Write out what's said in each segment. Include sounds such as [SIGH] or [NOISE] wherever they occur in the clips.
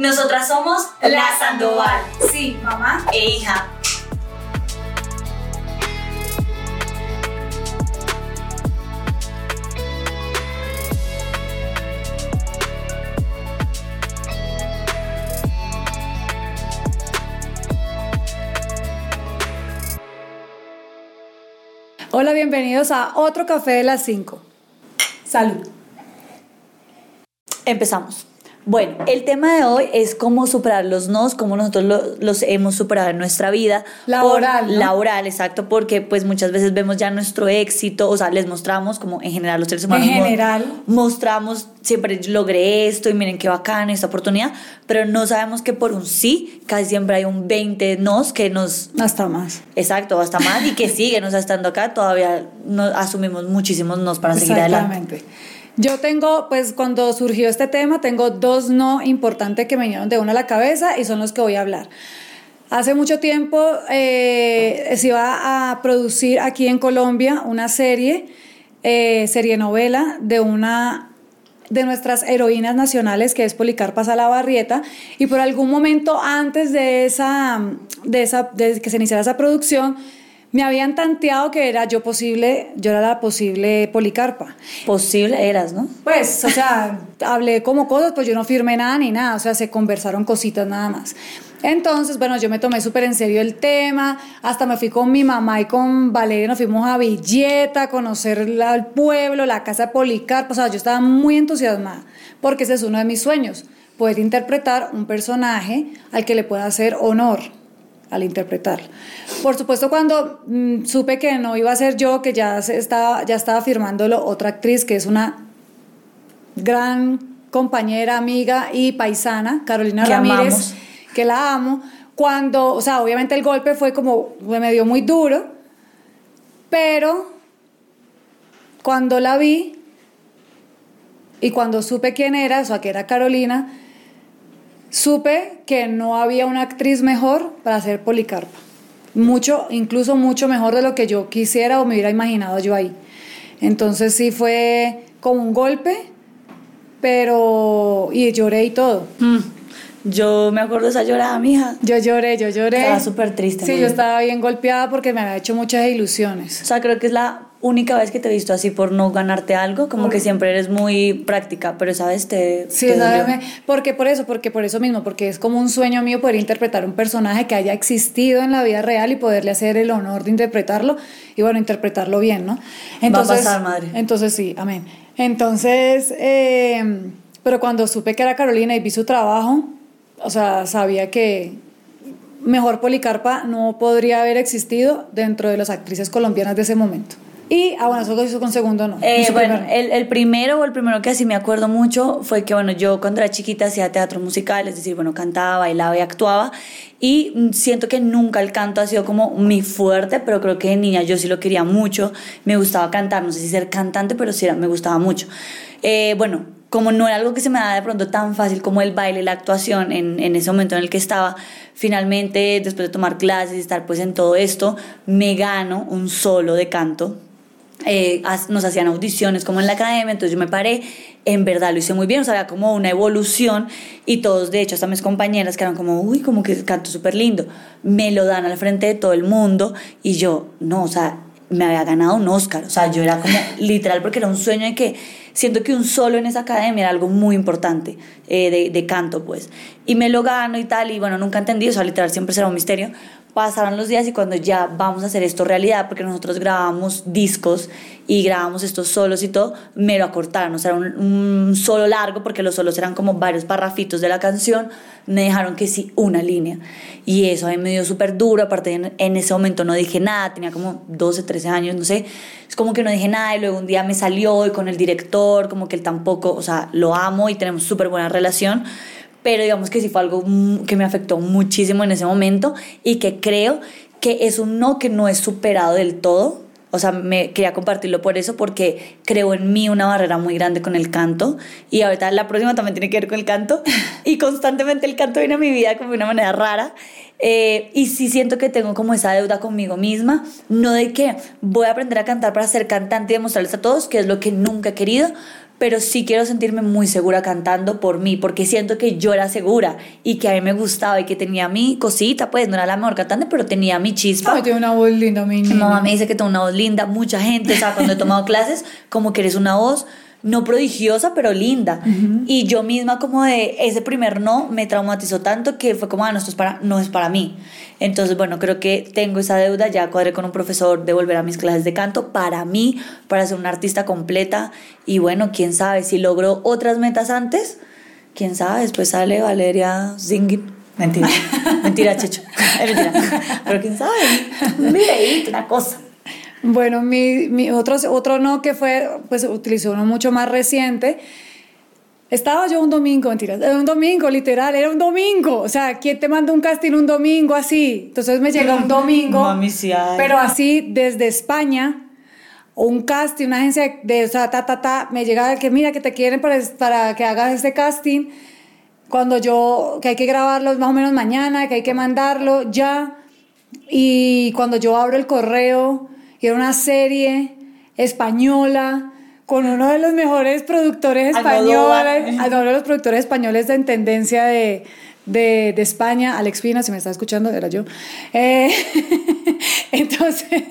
Nosotras somos La Sandoval. Sí, mamá e hija. Hola, bienvenidos a otro café de las 5. Salud. Empezamos. Bueno, el tema de hoy es cómo superar los nos, cómo nosotros lo- los hemos superado en nuestra vida. Laboral, Por- ¿no? Laboral, exacto, porque pues muchas veces vemos ya nuestro éxito, o sea, les mostramos como en general los seres humanos. mo- general. Mostramos, siempre logré esto y miren qué bacán esta oportunidad, pero no sabemos que por un sí, casi siempre hay un 20 nos que nos Hasta más. Exacto, hasta más y que [LAUGHS] siguen, o sea, estando acá todavía no, asumimos muchísimos nos para seguir adelante. Exactamente. Yo tengo, pues cuando surgió este tema, tengo dos no importantes que me vinieron de una a la cabeza y son los que voy a hablar. Hace mucho tiempo eh, se iba a producir aquí en Colombia una serie, eh, serie novela de una de nuestras heroínas nacionales, que es Policarpa Salabarrieta, y por algún momento antes de, esa, de, esa, de que se iniciara esa producción, me habían tanteado que era yo posible, yo era la posible Policarpa. Posible eras, ¿no? Pues, o sea, hablé como cosas, pues yo no firmé nada ni nada, o sea, se conversaron cositas nada más. Entonces, bueno, yo me tomé súper en serio el tema, hasta me fui con mi mamá y con Valeria, nos fuimos a Villeta a conocer la- el pueblo, la casa de Policarpo, o sea, yo estaba muy entusiasmada, porque ese es uno de mis sueños, poder interpretar un personaje al que le pueda hacer honor al interpretarlo. Por supuesto, cuando mm, supe que no iba a ser yo, que ya, se estaba, ya estaba firmándolo otra actriz, que es una gran compañera, amiga y paisana, Carolina Que Ramírez, amamos. que la amo. Cuando, o sea, obviamente el golpe fue como, me dio muy duro, pero cuando la vi y cuando supe quién era, o sea, que era Carolina, supe que no había una actriz mejor para hacer Policarpa. Mucho, incluso mucho mejor de lo que yo quisiera o me hubiera imaginado yo ahí. Entonces sí fue como un golpe, pero... y lloré y todo. Mm, Yo me acuerdo de esa llorada, mija. Yo lloré, yo lloré. Estaba súper triste, Sí, ¿no? yo estaba bien golpeada porque me había hecho muchas ilusiones. O sea, creo que es la única vez que te he visto así por no ganarte algo, como que siempre eres muy práctica, pero sabes, te... Sí, te ¿sabes? porque por eso, porque por eso mismo, porque es como un sueño mío poder interpretar un personaje que haya existido en la vida real y poderle hacer el honor de interpretarlo y bueno, interpretarlo bien, ¿no? pasar, madre. Entonces sí, amén. Entonces, eh, pero cuando supe que era Carolina y vi su trabajo, o sea, sabía que mejor Policarpa no podría haber existido dentro de las actrices colombianas de ese momento. Y, ah, bueno, eso con segundo no. Eh, Hizo bueno, primero. el, el primero o el primero que así me acuerdo mucho fue que, bueno, yo cuando era chiquita hacía teatro musical, es decir, bueno, cantaba, bailaba y actuaba. Y mm, siento que nunca el canto ha sido como mi fuerte, pero creo que de niña yo sí lo quería mucho. Me gustaba cantar, no sé si ser cantante, pero sí era- me gustaba mucho. Eh, bueno, como no era algo que se me daba de pronto tan fácil como el baile, la actuación en, en ese momento en el que estaba, finalmente, después de tomar clases y estar pues en todo esto, me gano un solo de canto eh, nos hacían audiciones como en la academia, entonces yo me paré, en verdad lo hice muy bien, o sea, había como una evolución y todos, de hecho, hasta mis compañeras que eran como, uy, como que canto súper lindo, me lo dan al frente de todo el mundo y yo, no, o sea, me había ganado un Oscar, o sea, yo era como [LAUGHS] literal porque era un sueño de que siento que un solo en esa academia era algo muy importante eh, de, de canto, pues, y me lo gano y tal, y bueno, nunca entendí, o sea, literal siempre será un misterio, pasaron los días y cuando ya vamos a hacer esto realidad, porque nosotros grabamos discos y grabamos estos solos y todo, me lo acortaron, o sea, un, un solo largo, porque los solos eran como varios parrafitos de la canción, me dejaron que sí, una línea. Y eso a mí me dio súper duro, aparte en, en ese momento no dije nada, tenía como 12, 13 años, no sé, es como que no dije nada y luego un día me salió y con el director, como que él tampoco, o sea, lo amo y tenemos súper buena relación, pero digamos que sí fue algo que me afectó muchísimo en ese momento y que creo que es un no que no es superado del todo. O sea, me quería compartirlo por eso, porque creo en mí una barrera muy grande con el canto. Y ahorita la próxima también tiene que ver con el canto. [LAUGHS] Y constantemente el canto viene a mi vida como de una manera rara. Eh, y sí siento que tengo como esa deuda conmigo misma. No de que voy a aprender a cantar para ser cantante y demostrarles a todos que es lo que nunca he querido, pero sí quiero sentirme muy segura cantando por mí, porque siento que yo era segura y que a mí me gustaba y que tenía mi cosita, pues no era la mejor cantante, pero tenía mi chispa. Ay, tiene una voz linda, mi Mi mamá me dice que tengo una voz linda, mucha gente, o sea, cuando he tomado [LAUGHS] clases, como que eres una voz no prodigiosa, pero linda. Y yo misma como de ese primer no me traumatizó tanto que fue como, ah, no, esto es para, no es para mí. Entonces, bueno, creo que tengo esa deuda, ya cuadré con un profesor de volver a mis clases de canto para mí, para ser una artista completa. Y bueno, quién sabe, si logro otras metas antes, quién sabe, después sale Valeria Zingin. Mentira, [LAUGHS] mentira, Checho. Es [LAUGHS] mentira. Pero quién sabe, mire, una cosa. Bueno, mi, mi otro, otro no que fue, pues utilizó uno mucho más reciente. Estaba yo un domingo, mentira, era un domingo, literal, era un domingo. O sea, ¿quién te manda un casting un domingo así? Entonces me llega un domingo, Mami, sí pero así desde España, un casting, una agencia de, o sea, ta, ta, ta, me llega que mira, que te quieren para, para que hagas este casting. Cuando yo, que hay que grabarlo más o menos mañana, que hay que mandarlo ya. Y cuando yo abro el correo, y era una serie española con uno de los mejores productores españoles, uno de los productores españoles en tendencia de, de, de España, Alex Pina, si me está escuchando, era yo. Eh, [LAUGHS] entonces,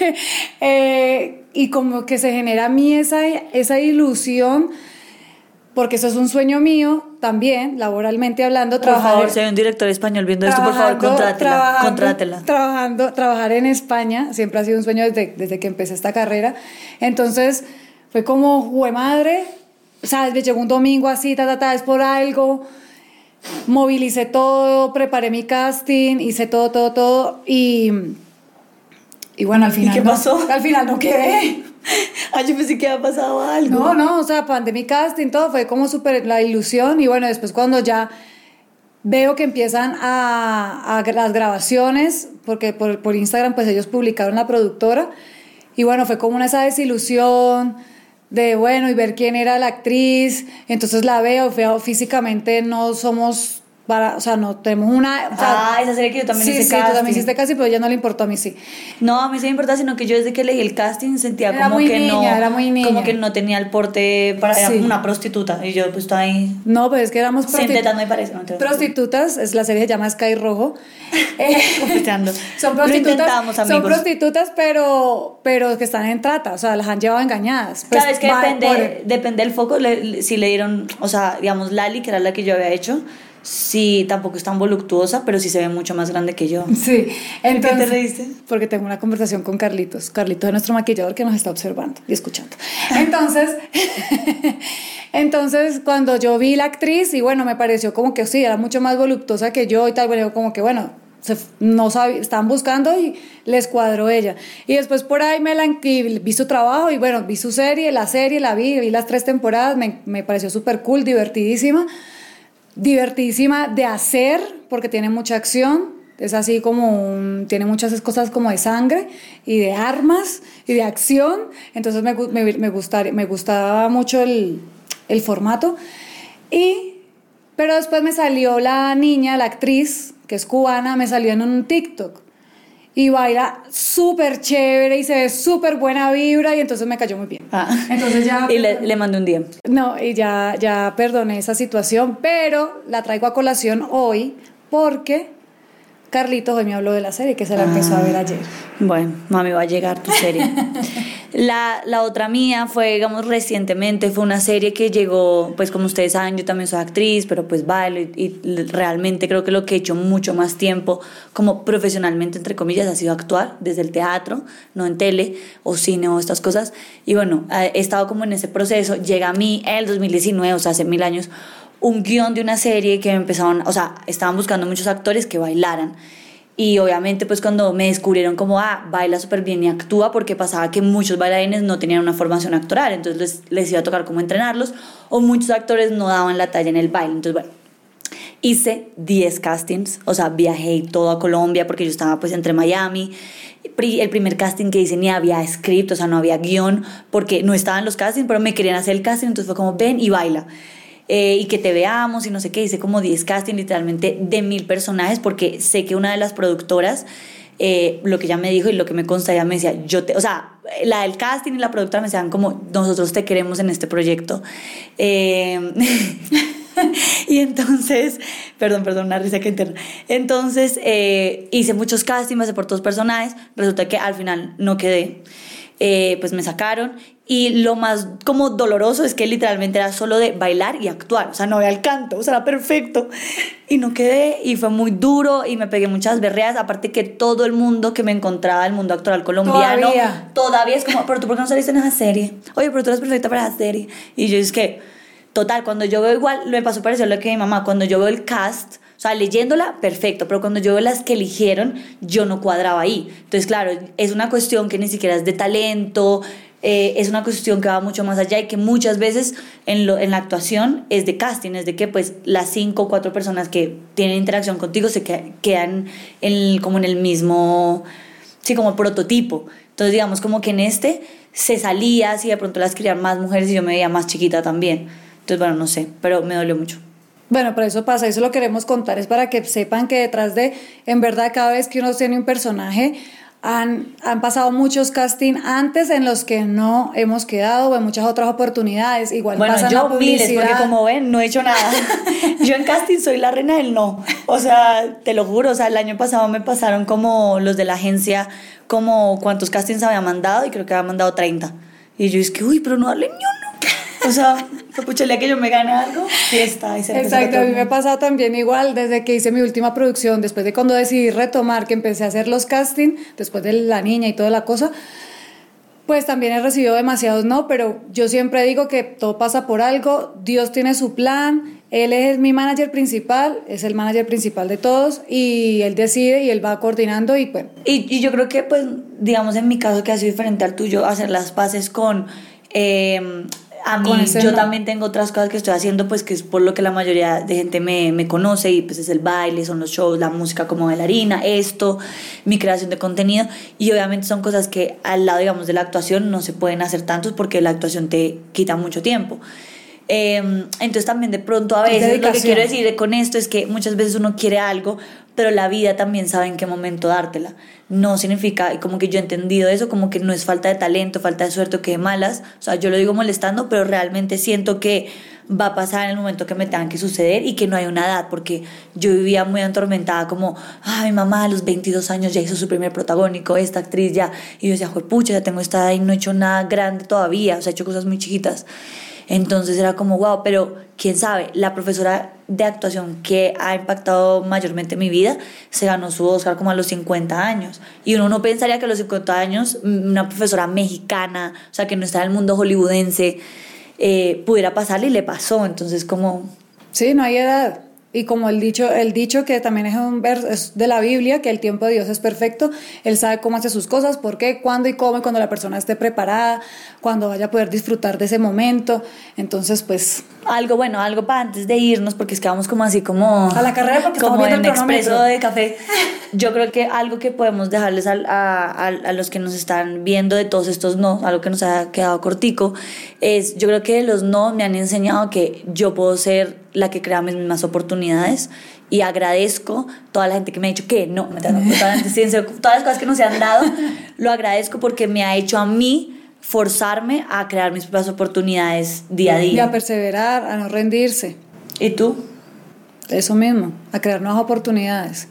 [LAUGHS] eh, y como que se genera a mí esa, esa ilusión, porque eso es un sueño mío también, laboralmente hablando, Por trabajar favor, si hay un director español viendo esto, por favor, contrátela. trabajando- Contrátela. Trabajando, trabajar en España siempre ha sido un sueño desde, desde que empecé esta carrera. Entonces fue como, jue madre, ¿sabes? Me llegó un domingo así, ta, ta, ta, es por algo. Movilicé todo, preparé mi casting, hice todo, todo, todo. Y, y bueno, al final. qué no- pasó? al final no quedé. Ay, [LAUGHS] yo pensé que había pasado algo. No, no, o sea, pandé mi casting, todo fue como súper la ilusión y bueno, después cuando ya veo que empiezan a, a las grabaciones, porque por, por Instagram pues ellos publicaron la productora y bueno, fue como una esa desilusión de bueno y ver quién era la actriz, entonces la veo físicamente no somos para, o sea, no tenemos una... o sea, Ah, esa serie que yo también sí, hice sí, tú también casting. hiciste casi, pero ya no le importó a mí sí. No, a mí sí me importa, sino que yo desde que leí el casting sentía Era como muy que no. niña, era muy niña. Como que no tenía el porte para. Era Sí. una prostituta. Y yo, pues, estaba ahí. No, pues es que éramos Sin prostitu- tetas me parece. No. Prostitutas, es la serie se llama Sky Rojo. [LAUGHS] Eh, son Lo prostitutas, intentamos, son prostitutas, pero, pero que están en trata, o sea, las han llevado engañadas. Pues, Claro, es que va- depende, por- depende del foco. le- le- si le dieron, o sea, digamos, Lali, que era la que yo había hecho, sí, tampoco es tan voluptuosa, pero sí se ve mucho más grande que yo. Sí, qué entonces, te reíste? Porque tengo una conversación con Carlitos. Carlitos es nuestro maquillador que nos está observando y escuchando. Entonces, [LAUGHS] entonces cuando yo vi la actriz y bueno, me pareció como que sí, era mucho más voluptuosa que yo y tal, bueno, como que bueno, se, no sabía, estaban buscando y les cuadró ella. Y después por ahí me la vi su trabajo y bueno, vi su serie, la serie, la vi, vi las tres temporadas, me, me pareció súper cool, divertidísima divertidísima de hacer porque tiene mucha acción. Es así como tiene muchas cosas como de sangre y de armas y de acción. Entonces me, me, me, me gustaba mucho el, el formato. Y, pero después me salió la niña, la actriz, que es cubana, me salió en un TikTok. Y baila súper chévere y se ve súper buena vibra y entonces me cayó muy bien. Ah. Entonces ya... [LAUGHS] Y le, le mandé un día. No, y ya, ya perdoné esa situación, pero la traigo a colación hoy porque Carlitos hoy me habló de la serie que se la empezó a ver ayer. Bueno, mami, va a llegar tu serie. [LAUGHS] La, la otra mía fue, digamos, recientemente, fue una serie que llegó, pues como ustedes saben, yo también soy actriz, pero pues bailo y, realmente creo que lo que he hecho mucho más tiempo, como profesionalmente, entre comillas, ha sido actuar desde el teatro, no en tele o cine o estas cosas. Y bueno, he estado como en ese proceso. Llega a mí el 2019, o sea, hace mil años, un guion de una serie que me empezaron, o sea, estaban buscando muchos actores que bailaran. Y obviamente pues cuando me descubrieron como, ah, baila súper bien y actúa, porque pasaba que muchos bailarines no tenían una formación actoral, entonces les, les iba a tocar como entrenarlos, o muchos actores no daban la talla en el baile. Entonces, bueno, hice 10 castings, o sea, viajé todo a Colombia porque yo estaba pues entre Miami. El primer casting que hice ni había script, o sea, no había guion, porque no estaban los castings, pero me querían hacer el casting, entonces fue como, ven y baila. Eh, y que te veamos y no sé qué, hice como 10 castings literalmente de mil personajes porque sé que una de las productoras eh, lo que ella me dijo y lo que me consta, ella me decía, yo te, o sea, la del casting y la productora me decían como, nosotros te queremos en este proyecto. Eh, [LAUGHS] y entonces, perdón, perdón, una risa que interna. Entonces eh, hice muchos castings, por todos personajes, resulta que al final no quedé. Eh, pues me sacaron y lo más como doloroso es que literalmente era solo de bailar y actuar, o sea, no había el canto, o sea, era perfecto. Y no quedé y fue muy duro y me pegué muchas berreas, aparte que todo el mundo que me encontraba, el mundo actoral colombiano, Todavía. todavía es como, pero tú por qué no saliste en esa serie? Oye, pero tú eres perfecta para esa serie. Y yo es que, total, cuando yo veo igual, me pasó parecido a lo que mi mamá, cuando yo veo el cast, sea, leyéndola, perfecto, pero cuando yo veo las que eligieron, yo no cuadraba ahí. Entonces, claro, es una cuestión que ni siquiera es de talento, eh, es una cuestión que va mucho más allá y que muchas veces en, lo, en la actuación es de casting, es de que pues las cinco o cuatro personas que tienen interacción contigo se que- quedan en, como en el mismo, sí, como prototipo. Entonces, digamos, como que en este se salía, si de pronto las querían más mujeres y yo me veía más chiquita también. Entonces, bueno, no sé, pero me dolió mucho. Bueno, pero eso pasa, eso lo queremos contar, es para que sepan que detrás de, en verdad, cada vez que uno tiene un personaje, han, han pasado muchos casting antes en los que no hemos quedado o en muchas otras oportunidades. Igual Bueno, pasa en yo la miles, publicidad. porque como ven, no he hecho nada. [LAUGHS] yo en casting soy la reina del no. O sea, te lo juro, o sea, el año pasado me pasaron como los de la agencia, como cuántos castings había mandado y creo que había mandado 30. Y yo es que, uy, pero no darle ni uno. [LAUGHS] O sea, pucha, el día que yo me gane algo, fiesta. Y se Exacto, a mí me pasado también igual desde que hice mi última producción, después de cuando decidí retomar, que empecé a hacer los casting, después de la niña y toda la cosa, pues también he recibido demasiados no, pero yo siempre digo que todo pasa por algo, Dios tiene su plan, Él es mi manager principal, es el manager principal de todos y Él decide y Él va coordinando y bueno. Y, y yo creo que, pues, digamos, en mi caso, que ha sido diferente al tuyo, hacer las paces con. eh, a mí, yo no. también tengo otras cosas que estoy haciendo, pues, que es por lo que la mayoría de gente me, me conoce, y pues es el baile, son los shows, la música como bailarina, esto, mi creación de contenido, y obviamente son cosas que al lado, digamos, de la actuación no se pueden hacer tantos porque la actuación te quita mucho tiempo. Eh, entonces también de pronto a Es veces lo que quiero decir con esto es que muchas veces uno quiere algo, pero la vida también sabe en qué momento dártela. No significa, y como que yo he entendido eso, como que no es falta de talento, falta de suerte o que de malas. O sea, yo lo digo molestando, pero realmente siento que va a pasar en el momento que me tengan que suceder y que no hay una edad, porque yo vivía muy atormentada como, ay, mi mamá a los 22 años ya hizo su primer protagónico, esta actriz ya, y yo decía, pucha, ya tengo esta edad y no he hecho nada grande todavía, o sea, he hecho cosas muy chiquitas. Entonces era como, wow, pero quién sabe, la profesora de actuación que ha impactado mayormente mi vida se ganó su Oscar como a los 50 años. Y uno no pensaría que a los 50 años mm, una profesora mexicana, o sea, que no está en el mundo hollywoodense, eh, pudiera pasarle y le pasó. Entonces, como, Sí, no hay edad. Y como el dicho, el dicho que también es un verso es de la Biblia, que el tiempo de Dios es perfecto, Él sabe cómo hace sus cosas, por qué, cuándo y cómo, y cuando la persona esté preparada, cuando vaya a poder disfrutar de ese momento. Entonces, pues, algo bueno, algo para antes de irnos, porque es que vamos como así como... A la carrera porque como en el expreso de café. Yo creo que algo que podemos dejarles al- a, a- a los que nos están viendo de todos estos no, algo que nos ha quedado cortico, es yo creo que los no me han enseñado que yo puedo ser la que crea mis mismas oportunidades y agradezco toda la gente que me ha dicho que no, me toda la todas las cosas que nos se han dado, lo agradezco porque me ha hecho a mí forzarme a crear mis propias oportunidades día a y día. a perseverar, a no rendirse. ¿Y tú? Eso mismo, a crear nuevas oportunidades.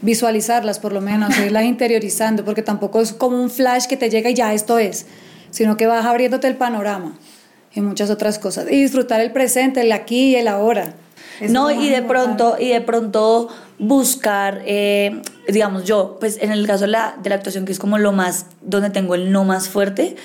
Visualizarlas por lo menos, [LAUGHS] irlas interiorizando, porque tampoco es como un flash que te llega y ya esto es, sino que vas abriéndote el panorama y muchas otras cosas. Y disfrutar el presente, el aquí y el ahora. Eso no, y de importante. pronto, y de pronto buscar, eh, digamos yo, pues en el caso de la, de la actuación, que es como lo más, donde tengo el no más fuerte,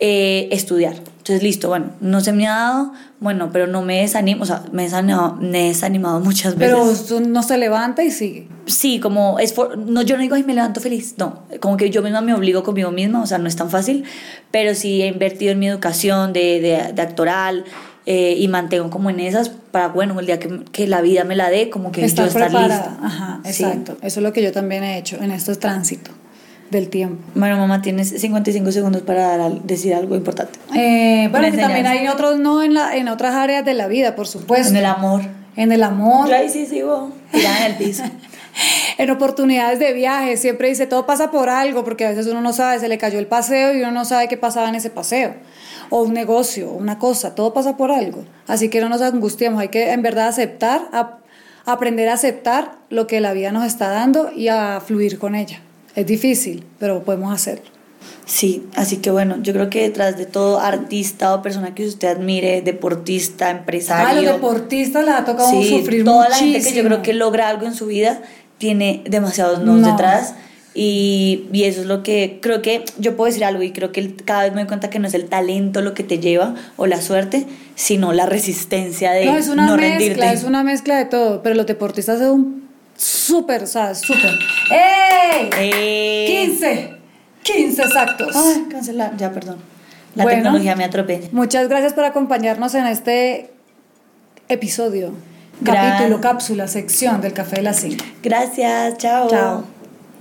eh, estudiar. Entonces, listo, bueno, no se me ha dado, bueno, pero no me desanimo, o sea, me he desanimado, me he desanimado muchas veces. Pero uno se levanta y sigue. Sí, como es for- no yo no digo ay me levanto feliz, no, como que yo misma me obligo conmigo misma, o sea, no es tan fácil, pero sí he invertido en mi educación de, de, de actoral eh, y mantengo como en esas para, bueno, el día que, que la vida me la dé, como que Estar yo estar preparada. lista. Ajá, Sí. exacto. Eso es lo que yo también he hecho en este tránsito del tiempo. Bueno, mamá, tienes 55 segundos para dar decir algo importante. Eh, bueno, que también hay otros no en, la, en otras áreas de la vida, por supuesto. En el amor. En el amor. Yo ahí sí sigo tirada en el piso. [LAUGHS] en oportunidades de viaje, siempre dice, todo pasa por algo, porque a veces uno no sabe, se le cayó el paseo y uno no sabe qué pasaba en ese paseo, o un negocio, una cosa, todo pasa por algo. Así que no nos angustiemos, hay que en verdad aceptar, aprender a aceptar lo que la vida nos está dando y a fluir con ella. Es difícil, pero podemos hacerlo. Sí, así que bueno, yo creo que detrás de todo artista o persona que usted admire, deportista, empresario. A los deportistas les ha tocado sí, sufrir toda muchísimo. la gente que yo creo que logra algo en su vida tiene demasiados nos No. detrás. Y, y eso es lo que creo que yo puedo decir algo y creo que cada vez me doy cuenta que no es el talento lo que te lleva o la suerte, sino la resistencia de No, es una no mezcla, rendirte. es una mezcla de todo, pero los deportistas son súper, ¿sabes? Súper. ¡Ey! Eh. 15, 15 exactos. Ay, cancelar, ya, perdón. La Bueno. tecnología me atropella. Muchas gracias por acompañarnos en este episodio, capítulo, cápsula, sección del Café de las 5. Gracias, chao. Chao.